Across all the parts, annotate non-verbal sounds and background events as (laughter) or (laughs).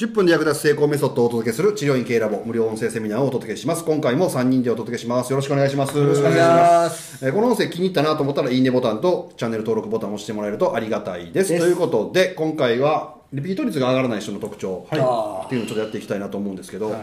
10分で役立つ成功メソッドをお届けする治療院系ラボ無料音声セミナーをお届けします。今回も3人でお届けします。よろしくお願いします。よろしくお願いしますえーこの音声気に入ったなと思ったらいいねボタンとチャンネル登録ボタンを押してもらえるとありがたいです。ですということで、今回はリピート率が上がらない人の特徴はいっていうのをちょっとやっていきたいなと思うんですけど、はい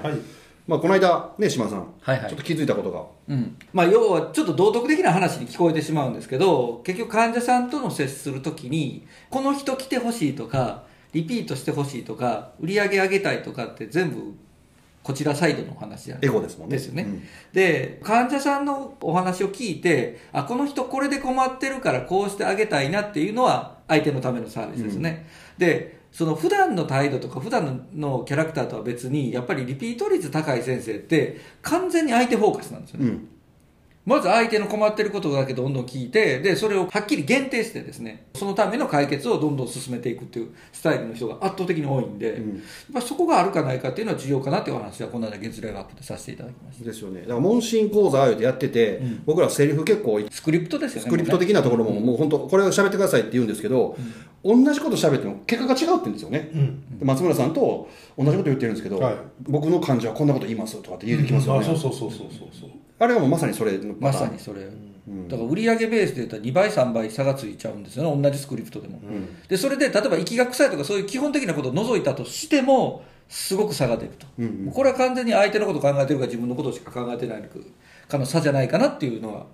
まあこの間ね、島さん、はいはいちょっと気づいたことが。うんまあ、要はちょっと道徳的な話に聞こえてしまうんですけど結局患者さんとの接するときにこの人来てほしいとかリピートしてほしいとか売り上げ上げたいとかって全部こちらサイドのお話じゃないエゴですもんね。ですよね、うん。で患者さんのお話を聞いてあこの人これで困ってるからこうしてあげたいなっていうのは相手のためのサービスですね、でその普段の態度とか普段のキャラクターとは別にやっぱりリピート率高い先生って完全に相手フォーカスなんですよね、うん。まず相手の困ってることだけどんどん聞いて、で、それをはっきり限定してですね、そのための解決をどんどん進めていくっていうスタイルの人が圧倒的に多いんで、うんやっぱそこがあるかないかっていうのは重要かなっていうお話は、この間月例アップでさせていただきましですよね。だから問診講座でやってて、僕らセリフ結構た。スクリプトですよね。スクリプト的なところも、もう本当、これを喋ってくださいって言うんですけど、同じこと喋っても結果が違うって言うんですよね。うん。で松村さんと同じこと言ってるんですけど、はい。僕の感じはこんなこと言いますとかって言えてきますよね。あそうそうそうそうそうそう。あれはもうまさにそれのパまさにそれ、だから売上ベースで言ったら2倍3倍差がついちゃうんですよね同じスクリプトでも、でそれで例えば息が臭いとかそういう基本的なことを除いたとしてもすごく差が出ると、うんうん。これは完全に相手のことを考えてるか自分のことしか考えてないかの差じゃないかなっていうのは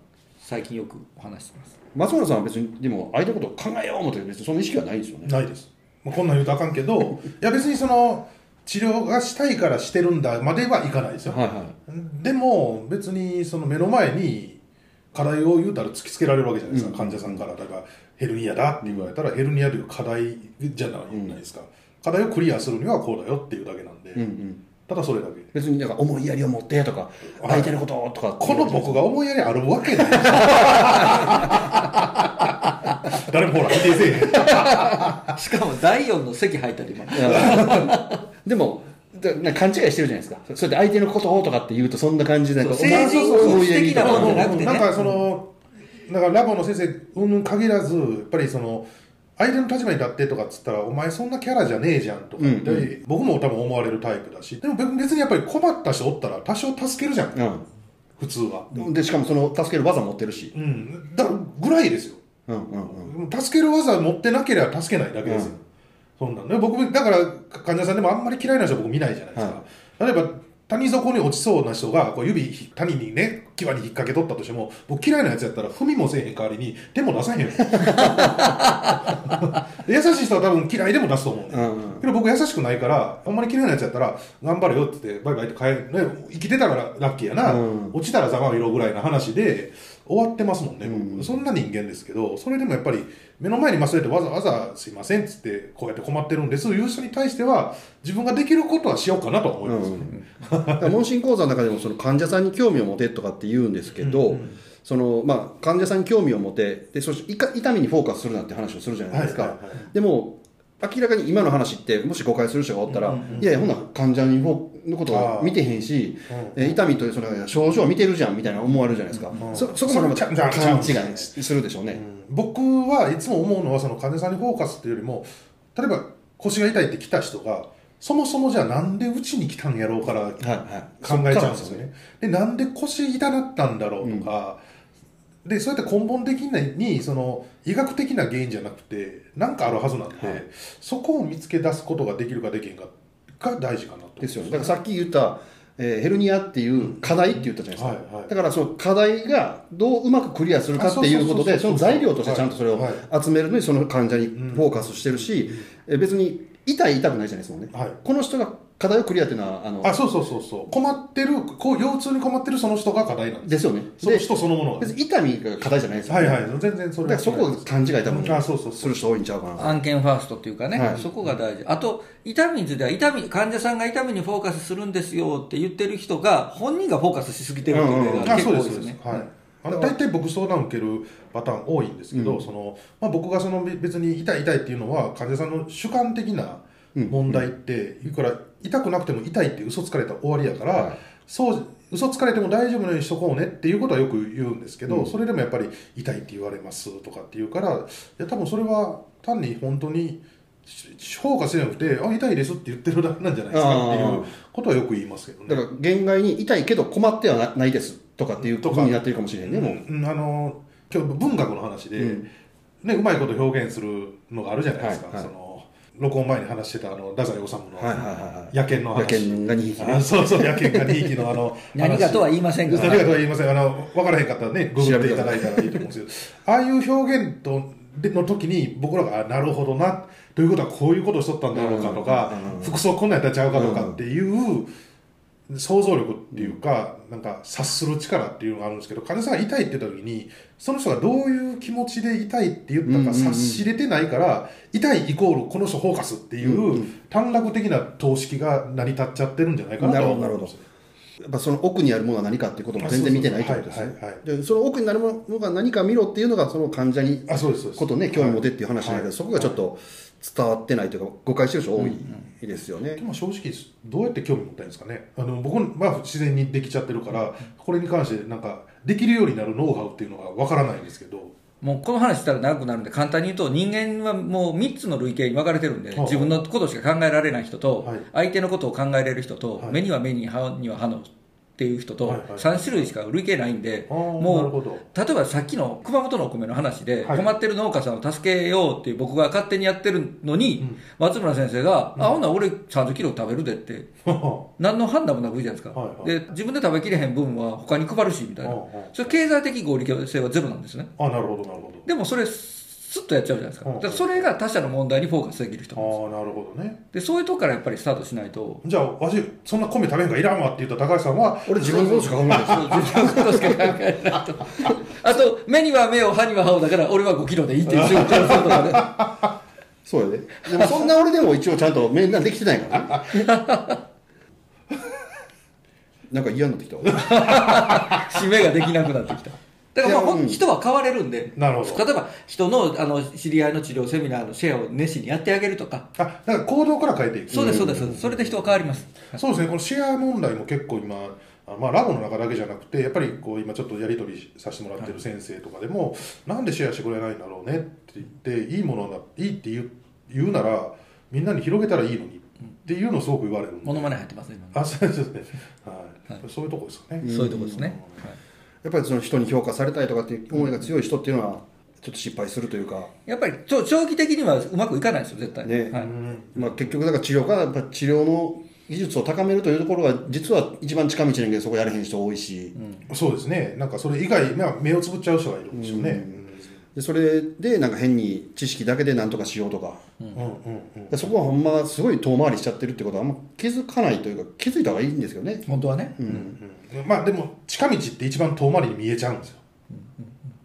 最近よくお話ししてます。松村さんは別に、でも相手のことを考えよう思って別にその意識はないですよね。ないです、まあ、こんなん言うとあかんけど (laughs) いや別にその治療がしたいからしてるんだまではいかないですよ、はいはい。でも別にその目の前に課題を言うたら突きつけられるわけじゃないですか、患者さんからだからヘルニアだって言われたら、ヘルニアという課題じゃないですか、課題をクリアするにはこうだよっていうだけなんで、うんうん。ただそれだけ。別になんか思いやりを持ってとか、はい。相手のこととか。この僕が思いやりあるわけない。誰もほら否定せえへん。しかも第4の席入ったり今。(laughs) でも、だなんか勘違いしてるじゃないですか。そそれで相手のことをとかって言うとそんな感じで、なん的なもんじゃなくてね。なんかそのだからラボの先生うんぬん限らずやっぱりその相手の立場に立ってとかっつったらお前そんなキャラじゃねえじゃんとかって、うんう僕も多分思われるタイプだしでも別にやっぱり困った人おったら多少助けるじゃん。普通は、うん。で、しかもその助ける技持ってるし。うん、だぐらいですよ。うんうんうん。助ける技持ってなければ助けないだけですよ、そんなん。ね僕だから患者さんでもあんまり嫌いな人僕見ないじゃないですか、例えば谷底に落ちそうな人がこう指ひ谷にね際に引っ掛けとったとしても僕嫌いなやつやったら踏みもせえへん代わりに手も出さへん優しい人は多分嫌いでも出すと思うね、うんうんけど僕優しくないからあんまり嫌いなやつやったら頑張れよって言ってバイバイって帰る、ね、生きてたからラッキーやな、うん落ちたらざまみろぐらいな話で終わってますもんね、うんそんな人間ですけどそれでもやっぱり目の前にまあそうやってわざわざ「すいません」っつってこうやって困ってるんですいう人に対しては自分ができることはしようかなと思いますね、だから問診講座の中でもその患者さんに興味を持てとかっ言うんですけど、そのまあ、患者さんに興味を持てでそしていか痛みにフォーカスするなんて話をするじゃないですか、はいはいはい。でも明らかに今の話ってもし誤解する人がおったら、いやいやほんなら患者のことは見てへんし、え痛みというその症状を見てるじゃんみたいな思われるじゃないですか、そそこまでまたそれちゃ勘違いするでしょうね、僕はいつも思うのはその患者さんにフォーカスっていうよりも例えば腰が痛いって来た人がそもそもじゃあなんでうちに来たんやろうから考えちゃうんですよね。でなんで腰痛なったんだろうとか、でそうやって根本的にその医学的な原因じゃなくて何かあるはずなんで、はい。そこを見つけ出すことができるかできへんかが大事かなと。ですよね。だからさっき言った、えーヘルニアっていう課題って言ったじゃないですか、だからその課題がどううまくクリアするかっていうことであその材料としてちゃんとそれをはい。集めるのにその患者にフォーカスしてるし、えー別に痛い痛くないじゃないですもんね、はい。この人が課題をクリアっていうのはあのあそうそうそうそう。困ってるこう腰痛に困ってるその人が課題なんです。ですよね。そので人そのものが。別に痛みが課題じゃないですよ、ね。はいはい。全然それは。だからそこを勘違い多分あそうそうそう。する人多いんちゃうかな。案件ファーストっていうかね、はい。そこが大事。あと痛みについては痛み患者さんが痛みにフォーカスするんですよって言ってる人が本人がフォーカスしすぎてるっていうのがあ結そうですそうで構多いですねす。はいあの大体僕相談受けるパターン多いんですけど、そのまあ、僕がそのべ別に痛い痛いっていうのは患者さんの主観的な問題って言うから痛くなくても痛いって嘘つかれたら終わりやから、はい。そう嘘つかれても大丈夫なようにしとこうねっていうことはよく言うんですけど、それでもやっぱり痛いって言われますとかって言うからいや多分それは単に本当に評価せなくてあ痛いですって言ってるだけなんじゃないですかっていうことはよく言いますけどね。だから限界に痛いけど困ってはなないですとかっていうことになってるかもしれんねもう。うんあの今日文学の話で、うん。ね、うまいこと表現するのがあるじゃないですか、はいはい。その録音前に話してたあの太宰治のはいはいはいはい。野犬の話、野犬が2匹そうそう野犬が2匹のあの (laughs) 何かとは言いませんが何かとは言いません。あの分からへんかったらねググっていただいたらいいと思うんですけど。ああいう表現とでの時に僕らがあなるほどなということはこういうことをしとったんだろうかとか、うんうん。服装こんなんやったらちゃうかとかっていう想像力っていうか、なんか察する力っていうのがあるんですけど患者さんが痛いって言った時にその人がどういう気持ちで痛いって言ったか察しれてないから、痛いイコールこの人フォーカスっていう短絡的な等式が成り立っちゃってるんじゃないかなとは思うんですよやっぱその奥にあるものは何かっていうことも全然見てないってことですでその奥になるものが何か見ろっていうのがその患者にあそうですことね興味持てっていう話なんだけど、はい。そこがちょっと伝わってないというか誤解してる人多いですよね、でも正直どうやって興味持ったらいいんですかね。あの僕は自然にできちゃってるからこれに関してなんかできるようになるノウハウっていうのがわからないんですけどもうこの話したら長くなるんで簡単に言うと人間はもう3つの類型に分かれてるんではい。自分のことしか考えられない人とはい。相手のことを考えれる人とはい。目には目に歯には歯のっていう人とはいはい。3種類しか類型ないんでもう例えばさっきの熊本のお米の話ではい。困ってる農家さんを助けようっていう僕が勝手にやってるのに松村先生が「あほんなら俺30キロ食べるで」って (laughs) 何の判断もなく言うじゃないですか、で自分で食べきれへん分は他に配るしみたいな。それ経済的合理性はゼロなんですね。あなるほどなるほど。でもそれスッとやっちゃうじゃないですか。うん。だからそれが他者の問題にフォーカスできる人あなんですあなるほどね。でそういうとこからやっぱりスタートしないと。じゃあわしそんな米食べんかいらんわって言った高橋さんは俺自分のことしか考えないですよそう。自分のことしか考えない。と (laughs) あと目には目を歯には歯をだから俺は5キロでいいっていう仕事をするとかね。そうやで。でもそんな俺でも一応ちゃんと面談できてないからね (laughs) なんか嫌になってきたわ。(laughs) 締めができなくなってきただからまあうん。人は変われるんで。なるほど。例えば人のあの知り合いの治療セミナーのシェアを熱心にやってあげるとか。あだから行動から変えていく。そうですそうです。それで人は変わります。そうですね、このシェア問題も結構今、まあ、ラボの中だけじゃなくて、やっぱりこう今ちょっとやり取りさせてもらってる先生とかでも、なんでシェアしてくれないんだろうねって言って、いいものだ、いいって言う言うなら、みんなに広げたらいいのにっていうのをすごく言われるんで。モノマネ入ってますね今あそうです。ね、はい。そういうとこですかね。そういうとこですね、やっぱりその人に評価されたいとかっていう思いが強い人っていうのはちょっと失敗するというか、やっぱり長期的にはうまくいかないですよ絶対。ね。はい。うん。まあ、結局だから治療からやっぱ治療の技術を高めるというところが実は一番近道なんやけどそこやれへん人多いし、そうですね、なんかそれ以外、まあ、目をつぶっちゃう人がいるんでしょうね。うんでそれでなんか変に知識だけで何とかしようとか。うんうんうん。でそこはほんますごい遠回りしちゃってるってことはあんま気づかないというか気づいた方がいいんですけどね、本当はね、うん。うん。まあでも近道って一番遠回りに見えちゃうんですよ。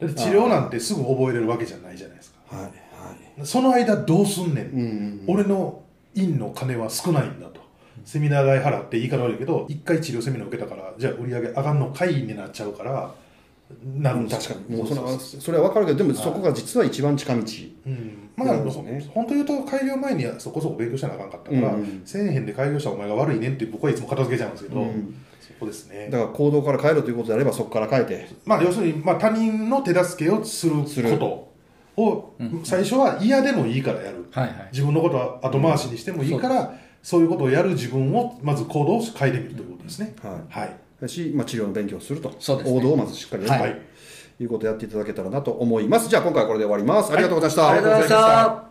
だって治療なんてすぐ覚えれるわけじゃないじゃないですか。はいはい。その間どうすんねん、うんうん俺の院の金は少ないんだと。セミナー代払って言い方悪いけど一回治療セミナー受けたからじゃあ売り上げ上がんのかいになっちゃうからなるんです確かに。もうそれはそれは分かるけどでもそこが実は一番近道。うん。まあ、ね本当言うと開業前にはそこそこ勉強しなあかんかったから、うん。せえへんで開業したお前が悪いねんって僕はいつも片付けちゃうんですけど、うん。そこですね。だから行動から変えるということであればそこから変えて。まあ要するに、まあ、他人の手助けをすることを最初は嫌でもいいからやる、はいはい。自分のことは後回しにしてもいいから、そういうことをやる自分をまず行動を変えてみるということですね、はい。はい。だし、まあ、治療の勉強をすると。そうですね。王道をまずしっかりやるはい。ということをやっていただけたらなと思います。じゃあ今回はこれで終わります。ありがとうございました、ありがとうございました